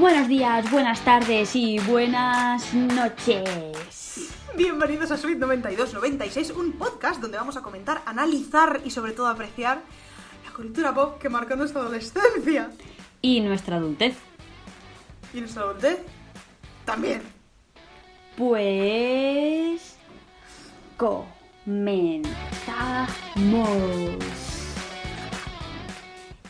Buenos días, buenas tardes y buenas noches. Bienvenidos a Suite 9296, un podcast donde vamos a comentar, analizar y sobre todo apreciar la cultura pop que marcó nuestra adolescencia Y nuestra adultez. y nuestra adultez también. Pues... Comenzamos.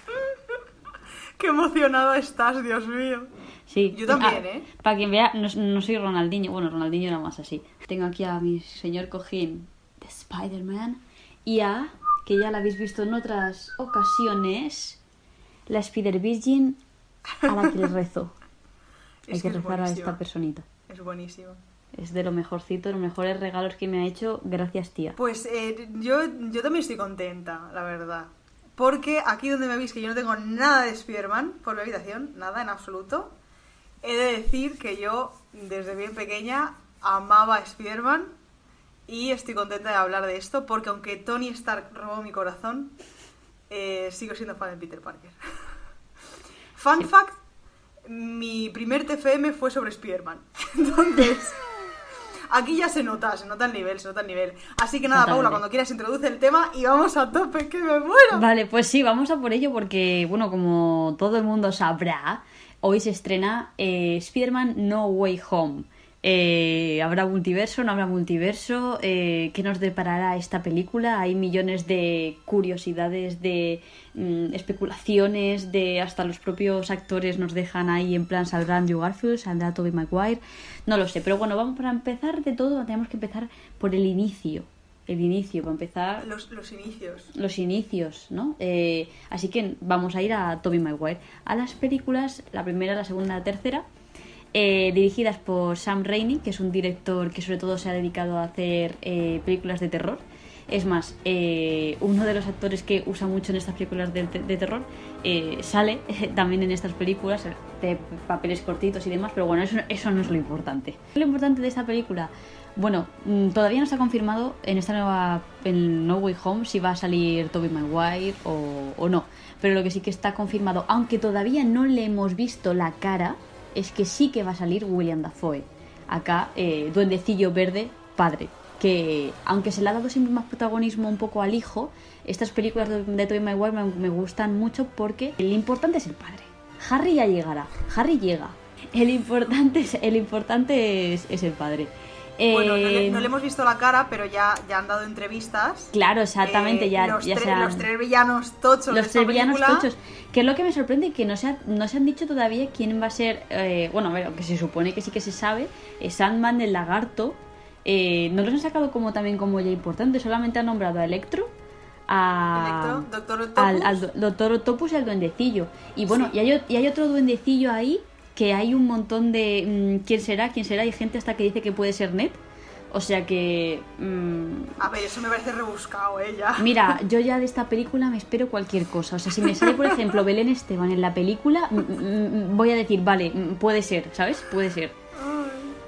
Qué emocionada estás, Dios mío. Sí. Yo también, ¿eh? Para quien vea, no, no soy Ronaldinho. Bueno, Ronaldinho era más así. Tengo aquí a mi señor cojín de Spider-Man y a, que ya la habéis visto en otras ocasiones, la Spider Virgin a la que le rezo. Hay Es que que es rezar a esta personita. Es buenísimo. Es de lo mejorcito, los mejores regalos que me ha hecho. Gracias, tía. Pues eh, yo, yo también estoy contenta, la verdad. Porque aquí donde me veis que yo no tengo nada de Spider-Man por mi habitación, nada en absoluto, he de decir que yo desde bien pequeña amaba a Spider-Man y estoy contenta de hablar de esto porque aunque Tony Stark robó mi corazón, eh, sigo siendo fan de Peter Parker. Fun fact, mi primer TFM fue sobre Spider-Man. Entonces... Aquí ya se nota, se nota el nivel, se nota el nivel. Así que nada, Totalmente. Paula, cuando quieras introduce el tema y vamos a tope, que me muero. Vale, pues sí, vamos a por ello porque, bueno, como todo el mundo sabrá, hoy se estrena eh, Spider-Man No Way Home. Eh, ¿Habrá multiverso? ¿No habrá multiverso? Eh, ¿Qué nos deparará esta película? Hay millones de curiosidades, de mm, especulaciones, de hasta los propios actores nos dejan ahí en plan saldrá Andrew Garfield, saldrá Tobey Maguire, no lo sé, pero bueno, vamos para empezar de todo, tenemos que empezar por el inicio, el inicio, para empezar Los, los inicios. los inicios, ¿no? Eh, así que vamos a ir a Tobey Maguire. A las películas, la primera, la segunda, la tercera, eh, dirigidas por Sam Raimi, que es un director que sobre todo se ha dedicado a hacer eh, películas de terror. Es más, uno de los actores que usa mucho en estas películas de, de terror sale también en estas películas de papeles cortitos y demás, pero bueno, eso, eso no es lo importante. Lo importante de esta película, bueno, mm, todavía no está confirmado en esta nueva, en No Way Home, si va a salir Tobey Maguire o, o no, pero lo que sí que está confirmado, aunque todavía no le hemos visto la cara, es que sí que va a salir William Dafoe. Acá, eh, duendecillo verde, padre. Que aunque se le ha dado siempre más protagonismo un poco al hijo, estas películas de, Tobey Maguire me, me gustan mucho porque el importante es el padre. Harry ya llegará, Harry llega. El importante es, el importante es, es el padre. Bueno, no le, Eh, no le hemos visto la cara, pero ya, ya han dado entrevistas. Claro, exactamente, Eh, ya, los, ya tre- los tres villanos tochos de los esta tres villanos película. tochos. Que es lo que me sorprende que no se, ha- no se han dicho todavía quién va a ser. eh, bueno, a ver, aunque se supone que sí que se sabe. eh, Sandman, el lagarto. eh, no los han sacado como también como ya importante. Solamente han nombrado a Electro. A, Electro, Doctor Octopus. al, al do- Doctor Octopus y al duendecillo. Y bueno, Sí. y, hay, y hay otro duendecillo ahí que hay un montón de. mm, ¿Quién será? ¿Quién será? Hay gente hasta que dice que puede ser Ned. O sea que. mm, A ver, eso me parece rebuscado, ¿eh? Ya. Mira, yo ya de esta película me espero cualquier cosa. O sea, si me sale, por ejemplo, Belén Esteban en la película, mm, voy a decir, vale, puede ser, ¿sabes? Puede ser.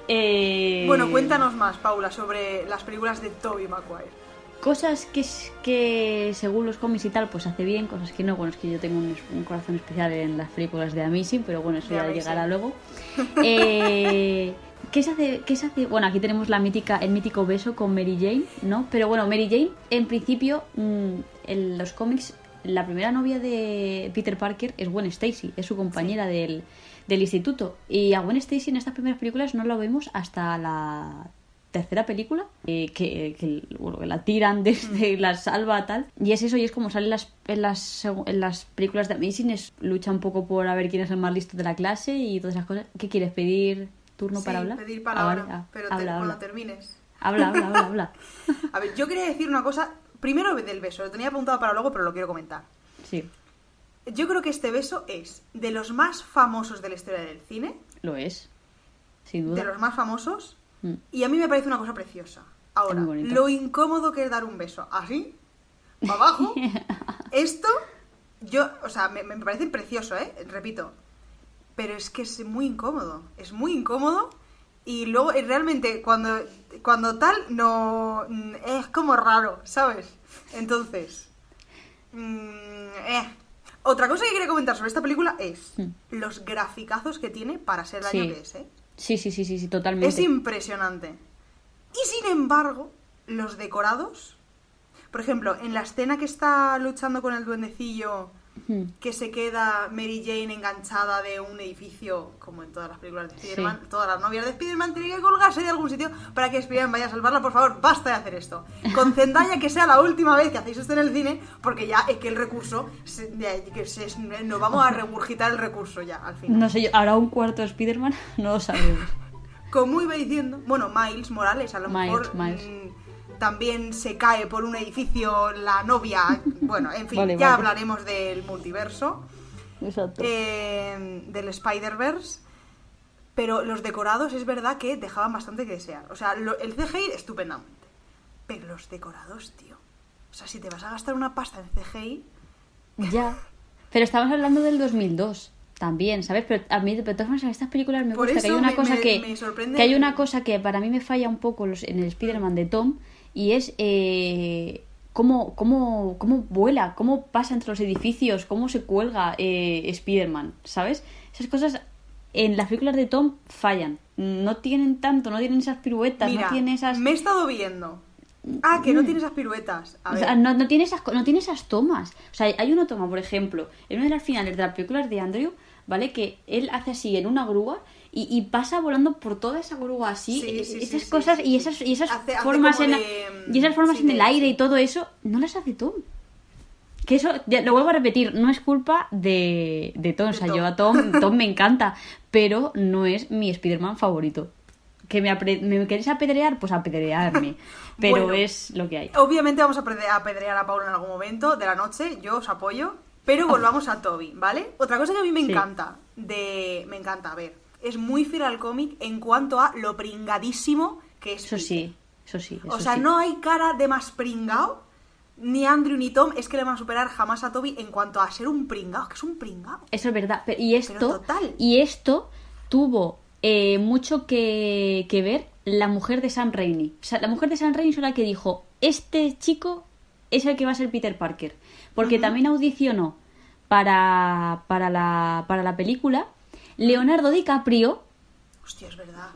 Eh, Bueno, cuéntanos más, Paula, sobre las películas de Tobey Maguire. Cosas que, que según los cómics y tal, pues hace bien, cosas que no. Bueno, es que yo tengo un, un corazón especial en las películas de Amazing, pero bueno, eso ya Amazing. llegará luego. Eh, ¿Qué se hace? ¿Qué se hace? Bueno, aquí tenemos la mítica, el mítico beso con Mary Jane, ¿no? Pero bueno, Mary Jane, en principio, mm, en los cómics, la primera novia de Peter Parker es Gwen Stacy, es su compañera del, del instituto. Y a Gwen Stacy en estas primeras películas no la vemos hasta la tercera película, eh, que, que, bueno, que la tiran desde la salva tal. Y es eso, y es como sale en las, en las, en las películas de Amazing, es, lucha un poco por a ver quién es el más listo de la clase y todas esas cosas. ¿Qué quieres pedir? ¿Turno sí, para hablar? pedir palabra, ah, pero te- habla, cuando habla. termines. habla, habla, habla, habla. A ver, yo quería decir una cosa. Primero del beso, lo tenía apuntado para luego, pero lo quiero comentar. Sí, Yo creo que este beso es de los más famosos de la historia del cine, lo es. Sin de duda. los más famosos, Mm. y a mí me parece una cosa preciosa. Ahora, lo incómodo que es dar un beso así, para abajo, esto, yo, o sea, me, me parece precioso, ¿eh? Repito. Pero es que es muy incómodo, es muy incómodo, y luego eh, realmente cuando, cuando tal, no, mm, es como raro, ¿sabes? Entonces, mm, eh. Otra cosa que quería comentar sobre esta película es Hmm. los graficazos que tiene para ser el Sí. año que es, ¿eh? Sí, sí, sí, sí, sí, totalmente. Es impresionante. Y sin embargo, los decorados. Por ejemplo, en la escena que está luchando con el duendecillo. Que se queda Mary Jane enganchada de un edificio, como en todas las películas de Spider-Man, todas las novias de Spider-Man tienen que colgarse de algún sitio para que Spider-Man vaya a salvarla. Por favor, basta de hacer esto. Con Zendaya que sea la última vez que hacéis esto en el cine, porque ya es que el recurso, se- que se- nos vamos a regurgitar el recurso ya, al final. No sé yo, ¿habrá un cuarto de Spider-Man? No lo sabemos. Como iba diciendo, bueno, Miles Morales a lo Miles, mejor Miles. mm, también se cae por un edificio la novia. Bueno, en fin, Vale, ya vale. hablaremos del multiverso, Exacto. eh, del Spider-Verse. Pero los decorados es verdad que dejaban bastante que desear. O sea, lo- el CGI estupendamente. Pero los decorados, tío. O sea, si te vas a gastar una pasta en CGI, Ya. Pero estamos hablando del 2002 también, ¿sabes? Pero a mí, de todas formas, en estas películas me Por gusta que hay una me- cosa me- que... me Que hay una cosa que para mí me falla un poco los- en el Spider-Man de Tom y es... Eh, Cómo, cómo, cómo vuela, cómo pasa entre los edificios, cómo se cuelga eh, Spider-Man, ¿sabes? Esas cosas en las películas de Tom fallan. No tienen tanto, no tienen esas piruetas, mira, no tienen esas... me he estado viendo. Ah, que no tiene esas piruetas. A O ver. sea, no, no tiene esas, no tiene esas tomas. O sea, hay una toma, por ejemplo, en una de las finales de las películas de Andrew, ¿vale? Que él hace así en una grúa y, y pasa volando por toda esa grúa así. Sí, e- sí, esas sí, cosas y esas, y esas Hace- formas en la- de, y esas formas en el aire y todo eso, no las hace Tom. Que eso, ya, lo vuelvo a repetir, no es culpa de, de Tom. O sea, Tom. yo a Tom, Tom me encanta, pero no es mi Spider-Man favorito. ¿Que me, apre- me queréis apedrear? Pues apedrearme. Pero Bueno. es lo que hay. Obviamente vamos a apedrear a Paula en algún momento de la noche, yo os apoyo, pero volvamos a Toby, ¿vale? Otra cosa que a mí me Sí. encanta, de me encanta, a ver, es muy fiel al cómic en cuanto a lo pringadísimo que es Eso sí, eso sí. O eso sea, sí. no hay cara de más pringao, ni Andrew ni Tom es que le van a superar jamás a Toby en cuanto a ser un pringao, que es un pringao. Eso es verdad. Pero- y esto, total. y esto tuvo eh, mucho que, que ver la mujer de Sam Raimi. O sea, la mujer de Sam Raimi es la que dijo, este chico es el que va a ser Peter Parker. Porque también audicionó para, para, la, para la película Leonardo DiCaprio Hostia, es verdad.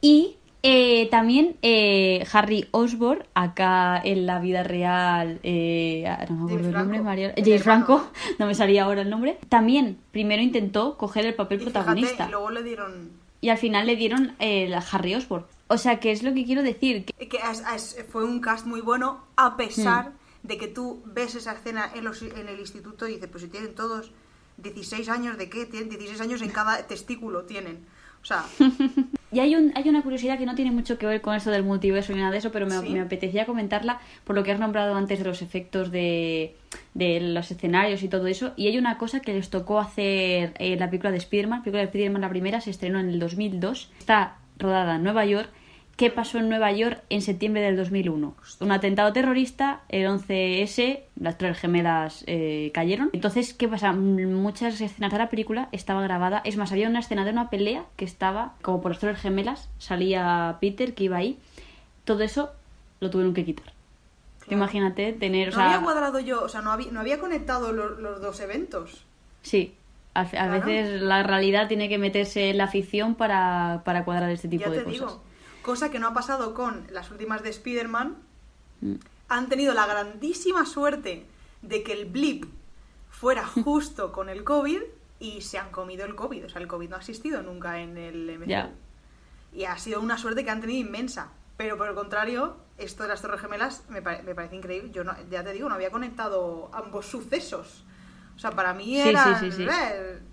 y eh, también eh, Harry Osborn, acá en la vida real, eh, ah, no me acuerdo el nombre. María- El James. Franco, no me salía ahora el nombre. También primero intentó coger el papel Y protagonista fíjate, y luego le dieron y al final le dieron eh, a Harry Osborn. O sea, que es lo que quiero decir. que- que es- es- fue un cast muy bueno a pesar Hmm. De que tú ves esa escena en, los- en el instituto y dices, pues si tienen todos 16 años, ¿de qué? Tienen 16 años en cada testículo, tienen. O sea, Y hay, un, hay una curiosidad que no tiene mucho que ver con esto del multiverso ni nada de eso, pero me, Sí. me apetecía comentarla por lo que has nombrado antes de los efectos de, de los escenarios y todo eso. Y hay una cosa que les tocó hacer en la película de Spider-Man. La película de Spider-Man, la primera, se estrenó en el 2002. Está rodada en Nueva York. ¿Qué pasó en Nueva York en septiembre del 2001? Un atentado terrorista, el 11S, las tres gemelas eh, cayeron. Entonces, ¿qué pasa? Muchas escenas de la película estaba grabada. Es más, había una escena de una pelea que estaba como por las tres gemelas. Salía Peter, que iba ahí. Todo eso lo tuvieron que quitar. Claro. Imagínate tener, o no sea, había cuadrado yo, o sea, no había, no había conectado lo- los, dos eventos. sí, a, a Claro. veces la realidad tiene que meterse en la ficción para, para cuadrar este tipo ya de te cosas. digo. Cosa que no ha pasado con las últimas de Spider-Man. Mm. Han tenido la grandísima suerte de que el blip fuera justo con el COVID y se han comido el COVID. O sea, el COVID no ha existido nunca en el MCU. Y ha sido una suerte que han tenido inmensa. Pero por el contrario, esto de las Torres Gemelas me, pare- me parece increíble. Yo no, ya te digo, no había conectado ambos sucesos. O sea, para mí era. sí, sí, sí.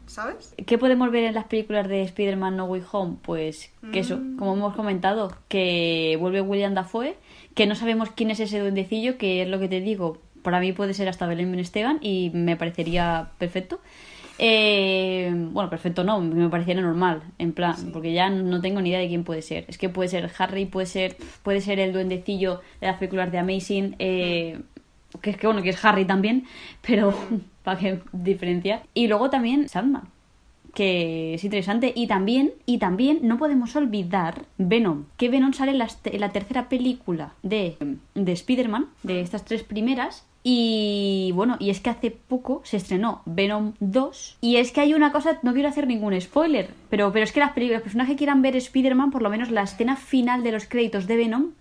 ¿Sabes? ¿Qué podemos ver en las películas de Spider-Man No Way Home? Pues que eso, Mm. como hemos comentado, que vuelve William Dafoe, que no sabemos quién es ese duendecillo, que es lo que te digo, para mí puede ser hasta Belén Esteban y me parecería perfecto. Eh, bueno, perfecto no, me parecería normal, en plan, Sí. porque ya no tengo ni idea de quién puede ser. Es que puede ser Harry, puede ser, puede ser el duendecillo de las películas de Amazing, eh, que es que bueno, que es Harry también, pero para qué diferenciar. Y luego también Sandman, que es interesante. Y también, y también no podemos olvidar Venom, que Venom sale en la, la tercera película de, de Spider-Man, de estas tres primeras, Y bueno, y es que hace poco se estrenó Venom 2. Y es que hay una cosa, no quiero hacer ningún spoiler, pero, pero es que las películas, personas que quieran ver Spider-Man, por lo menos la escena final de los créditos de Venom,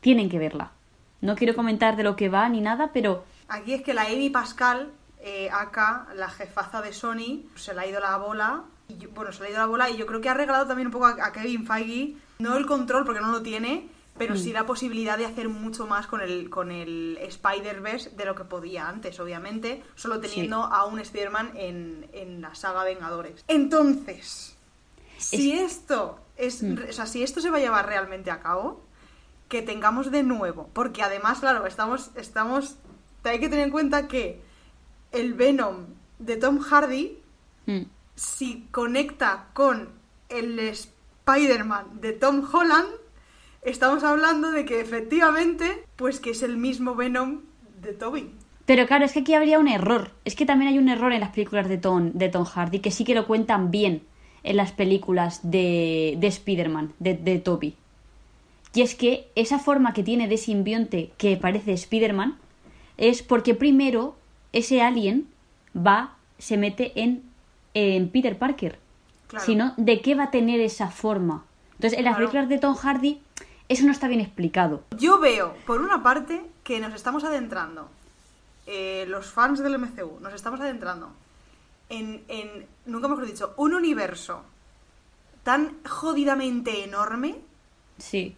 tienen que verla. No quiero comentar de lo que va ni nada, pero Aquí es que la Amy Pascal, eh, acá, la jefaza de Sony, se le ha ido la bola. Y yo- bueno, se le ha ido la bola y yo creo que ha regalado también un poco a, a Kevin Feige, no el control porque no lo tiene, pero Mm. sí la posibilidad de hacer mucho más con el, con el Spider-Verse de lo que podía antes, obviamente, solo teniendo a un Spider-Man en, en la saga Vengadores. Entonces, si esto es, Mm. o sea, si esto se va a llevar realmente a cabo, que tengamos de nuevo, porque además, claro, estamos, estamos, hay que tener en cuenta que el Venom de Tom Hardy, mm, si conecta con el Spider-Man de Tom Holland, estamos hablando de que efectivamente, pues que es el mismo Venom de Toby. Pero claro, es que aquí habría un error. Es que también hay un error en las películas de Tom, de Tom Hardy, que sí que lo cuentan bien en las películas de, de Spider-Man, de, de Toby. Y es que esa forma que tiene de simbionte que parece Spider-Man es porque primero ese alien va, se mete en, en Peter Parker. Claro. Si no, ¿de qué va a tener esa forma? Entonces, en las Claro. películas de Tom Hardy, eso no está bien explicado. Yo veo, por una parte, que nos estamos adentrando, eh, los fans del MCU, nos estamos adentrando en, en, nunca mejor dicho, un universo tan jodidamente enorme Sí.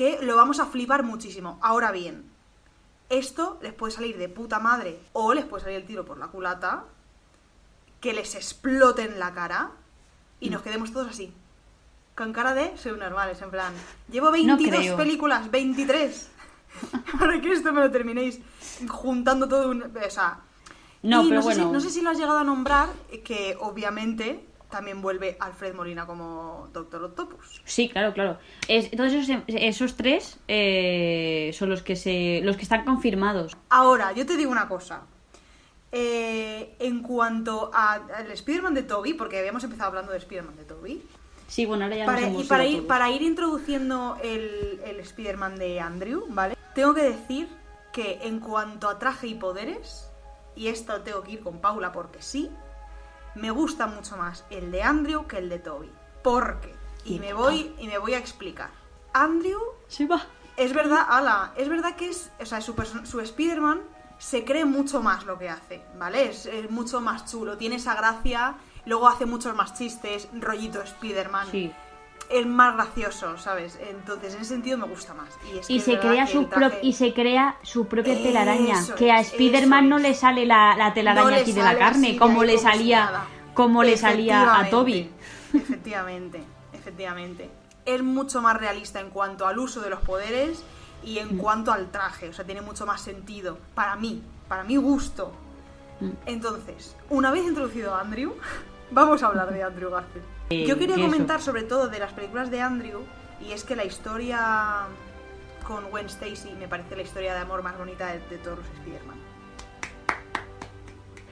Que lo vamos a flipar muchísimo. Ahora bien, esto les puede salir de puta madre o les puede salir el tiro por la culata, que les explote en la cara y nos quedemos todos así. Con cara de subnormales, en plan. Llevo 22 creo. películas, 23. Para que esto me lo terminéis juntando todo un. O sea. No, y pero no sé, si, bueno. no sé si lo has llegado a nombrar, eh, que obviamente también vuelve Alfred Molina como Doctor Octopus. Sí, claro, claro. Es, entonces esos, esos tres eh, son los que se, los que están confirmados. Ahora, yo te digo una cosa. Eh, en cuanto a- al Spider-Man de Toby, porque habíamos empezado hablando de Spider-Man de Toby, Sí, bueno, ahora ya para, nos y para ir, para ir introduciendo el, el Spider-Man de Andrew, ¿vale? Tengo que decir que en cuanto a traje y poderes, y esto tengo que ir con Paula porque sí, me gusta mucho más el de Andrew que el de Toby. Porque, y me voy, y me voy a explicar. Andrew Se va. es verdad, ala, es verdad que es, o sea, su, su Spider-Man se cree mucho más lo que hace, ¿vale? Es, es mucho más chulo, tiene esa gracia, luego hace muchos más chistes, rollito Spider-Man. Sí. Es más gracioso, ¿sabes? Entonces, en ese sentido me gusta más. Y, es se crea su el traje- y se crea su propia Eso telaraña. es, que a Spider-Man no le sale la, la telaraña No aquí de la carne, como le como salía, nada. como le salía a Toby. Efectivamente, efectivamente. Es mucho más realista en cuanto al uso de los poderes y en Mm. cuanto al traje. O sea, tiene mucho más sentido. Para mí, para mi gusto. Mm. Entonces, una vez introducido a Andrew, vamos a hablar de Andrew Garfield. Eh, Yo quería comentar sobre todo de las películas de Andrew, y es que la historia con Gwen Stacy me parece la historia de amor más bonita de, de todos los Spider-Man.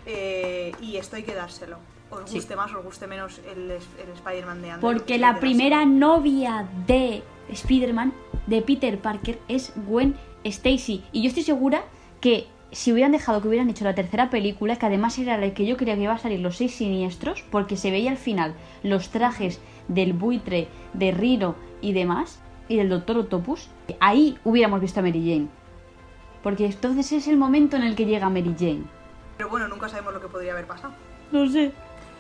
Eh, y esto hay que dárselo. Os Sí. guste más, os guste menos el, el Spider-Man de Andrew. Porque la primera dárselo. novia de Spider-Man, de Peter Parker, es Gwen Stacy. Y yo estoy segura que si hubieran dejado que hubieran hecho la tercera película, que además era la que yo creía que iba a salir los seis siniestros, porque se veía al final los trajes del buitre, de Rino y demás, y del Doctor Octopus, ahí hubiéramos visto a Mary Jane. Porque entonces es el momento en el que llega Mary Jane. Pero bueno, nunca sabemos lo que podría haber pasado. No sé.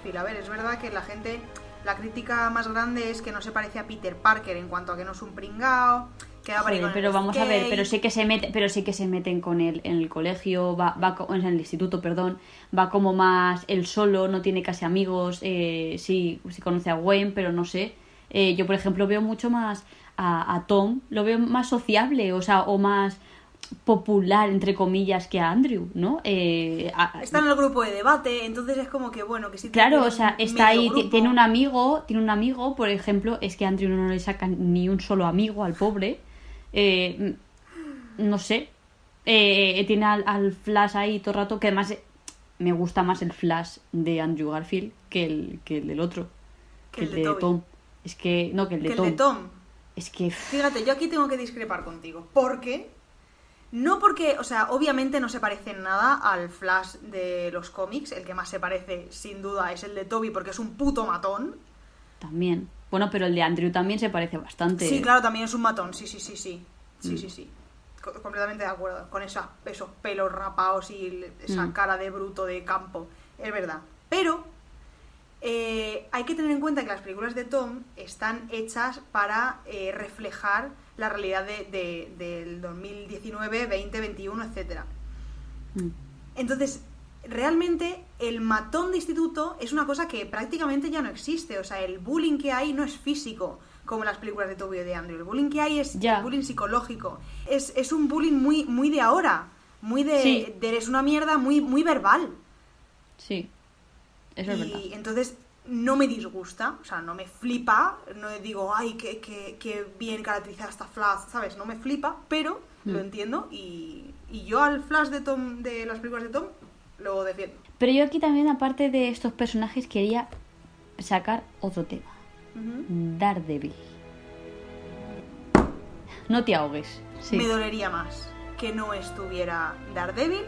Y a ver, es verdad que la gente, la crítica más grande es que no se parece a Peter Parker en cuanto a que no es un pringao, con pero vamos a ver, pero sí que se mete, pero sí que se meten con él en el colegio, va, va en el instituto, perdón, va como más él solo, no tiene casi amigos, eh, sí, sí conoce a Gwen, pero no sé. Eh, yo, por ejemplo, veo mucho más a, a Tom, lo veo más sociable, o sea, o más popular, entre comillas, que a Andrew, ¿no? Eh, a- Está en el grupo de debate, entonces es como que bueno, que sí Claro, o sea, está ahí, grupo. tiene un amigo, tiene un amigo, por ejemplo, es que a Andrew no le saca ni un solo amigo al pobre. Eh, no sé. Eh, tiene al, al Flash ahí todo el rato, que además eh, me gusta más el Flash de Andrew Garfield que el, que el del otro. Que el de, Toby. Tom. Es que, no, que el de Que el Tom. de Tom. Es que, Fíjate, yo aquí tengo que discrepar contigo, porque No porque, o sea, obviamente no se parece en nada al Flash de los cómics. El que más se parece, sin duda, es el de Toby porque es un puto matón. También. Bueno, pero el de Andrew también se parece bastante. Sí, claro, también es un matón. Sí, sí, sí, sí. Sí, Mm. sí, sí. Co- completamente de acuerdo. Con esas- esos pelos rapados y esa Mm. cara de bruto de campo. Es verdad. Pero eh, hay que tener en cuenta que las películas de Tom están hechas para eh, reflejar la realidad de, de- del 2019, 20, 21, etcétera. Mm. Entonces, realmente el matón de instituto es una cosa que prácticamente ya no existe. O sea, el bullying que hay no es físico, como en las películas de Toby y de Andrew. El bullying que hay es Ya. el bullying psicológico. Es, es un bullying muy, muy de ahora. Muy de, Sí. de eres una mierda, muy, muy verbal. Sí. Eso es y verdad. entonces no me disgusta, o sea, no me flipa, no digo, ay, qué, qué, qué bien caracterizada esta Flash, ¿sabes? No me flipa, pero lo Mm. entiendo y, y yo al Flash de Tom, de las películas de Tom, lo defiendo. Pero yo aquí también, aparte de estos personajes, quería sacar otro tema. Ujú. Daredevil. No te ahogues. Sí. Me dolería más que no estuviera Daredevil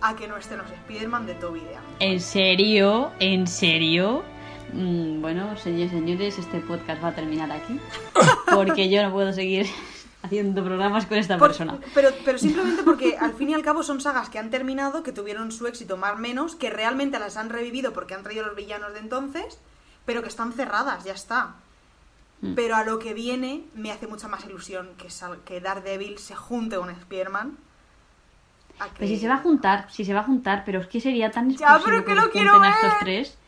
a que no estén los Spider-Man de Toby de. ¿En serio? ¿En serio? Mm, bueno, señores y señores, este podcast va a terminar aquí. Porque yo no puedo seguir haciendo programas con esta Por- persona. pero, pero simplemente porque al fin y al cabo son sagas que han terminado, que tuvieron su éxito más o menos, que realmente las han revivido porque han traído los villanos de entonces, pero que están cerradas, ya está. Mm. Pero a lo que viene me hace mucha más ilusión que, sal- que Daredevil se junte con Spider-Man. que- Pues si se va a juntar, si se va a juntar, pero es que sería tan Ya, exclusivo pero que los lo quiero estos tres.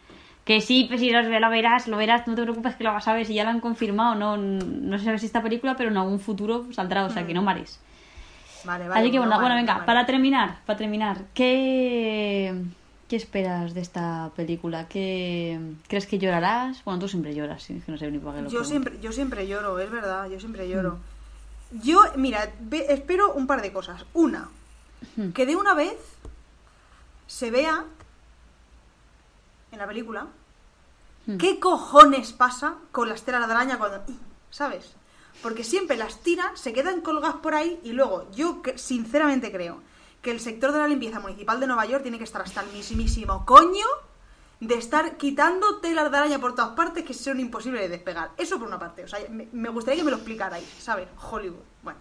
Que sí, pues si los, lo verás, lo verás, no te preocupes que lo vas a ver, si ya lo han confirmado, no, no sé si esta película, pero en algún futuro saldrá, o sea que no mares. Vale, vale, Así que no bueno, vale, venga, vale. para terminar, para terminar, ¿qué, ¿qué esperas de esta película? ¿Qué, ¿Crees que llorarás? Bueno, tú siempre lloras, es que no sé ni por qué lo Yo siempre, yo siempre lloro, es verdad, yo siempre lloro. Mm. Yo, mira, ve- espero un par de cosas. Una, Hmm. que de una vez se vea en la película Hmm. Qué cojones pasa con las telas de araña cuando... ¿Sabes? Porque siempre las tiran, se quedan colgadas por ahí y luego yo sinceramente creo que el sector de la limpieza municipal de Nueva York tiene que estar hasta el mismísimo coño de estar quitando telas de araña por todas partes que son imposibles de despegar. Eso por una parte. O sea, me, gustaría que me lo explicarais, ¿sabes? Hollywood. Bueno.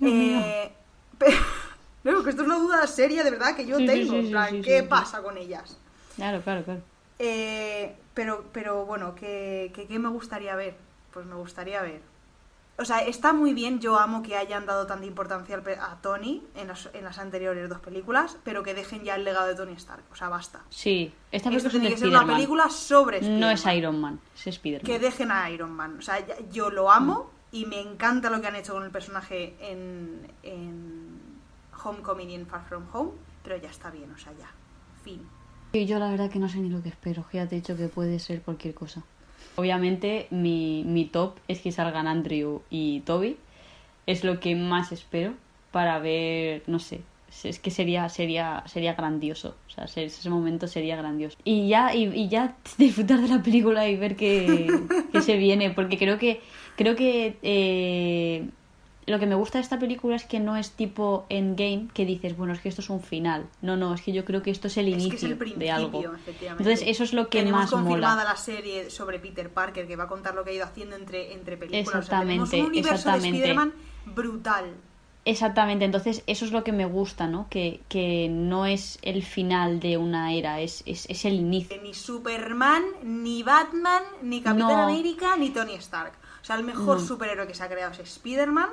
Eh, pero, no, que esto es una duda seria de verdad que yo Sí, tengo. sí, sí, ¿qué pasa con ellas? Claro, claro, claro. Eh, pero, pero bueno, ¿qué, qué, qué me gustaría ver? Pues me gustaría ver. O sea, está muy bien, yo amo que hayan dado tanta importancia a Tony en las, en las anteriores dos películas, pero que dejen ya el legado de Tony Stark. O sea, basta. Sí, esta película es tiene que ser una película sobre No es. Iron Man, es Spider-Man. Que dejen a Iron Man. O sea, ya- yo lo amo y me encanta lo que han hecho con el personaje en, en Homecoming y en Far From Home, pero ya está bien, o sea, ya. Fin. Y yo la verdad que no sé ni lo que espero, que ya te he dicho que puede ser cualquier cosa. Obviamente mi, mi top es que salgan Andrew y Toby. Es lo que más espero para ver, no sé, es que sería sería sería grandioso. O sea, ese, momento sería grandioso. Y ya y, ya disfrutar de la película y ver qué, qué se viene, porque creo que creo que eh, lo que me gusta de esta película es que no es tipo Endgame que dices, bueno, es que esto es un final. No, no, es que yo creo que esto es el Es inicio que es el principio, de algo. efectivamente. Entonces, eso es lo que tenemos más confirmada mola. la serie sobre Peter Parker que va a contar lo que ha ido haciendo entre, entre películas. O sea, Exactamente, tenemos un universo exactamente. de Spider-Man brutal. Exactamente, entonces eso es lo que me gusta, ¿no? Que, que no es el final de una era, es, es, es el inicio. Ni Superman, ni Batman, ni Capitán No. América, ni Tony Stark. O sea, el mejor No. superhéroe que se ha creado es Spider-Man.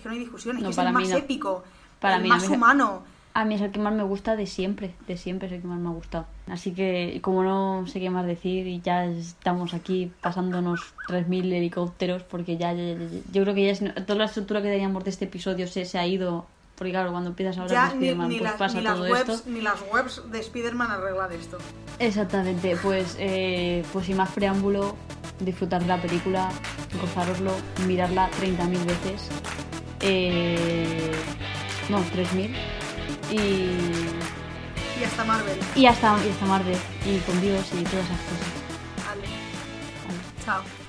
Es que no hay discusión, es No, que es el más no. épico, Para el mí, más me- humano. A mí es el que más me gusta de siempre, de siempre es el que más me ha gustado. Así que, como no sé qué más decir, y ya estamos aquí pasándonos 3.000 helicópteros, porque ya, ya- ya- yo creo que ya es- toda la estructura que teníamos de este episodio se, se ha ido, porque claro, cuando empiezas a hablar Ya de Spider-Man, pues las, pasa todo webs, esto. ni las webs de Spider-Man arreglan esto. Exactamente, pues, eh, pues sin más preámbulo, disfrutar de la película, gozároslo, mirarla 30.000 veces. Eh, no, 3.000. Y, Y hasta Marvel. y hasta, y hasta Marvel, y con Dios y todas esas cosas. Vale. Vale. Chao.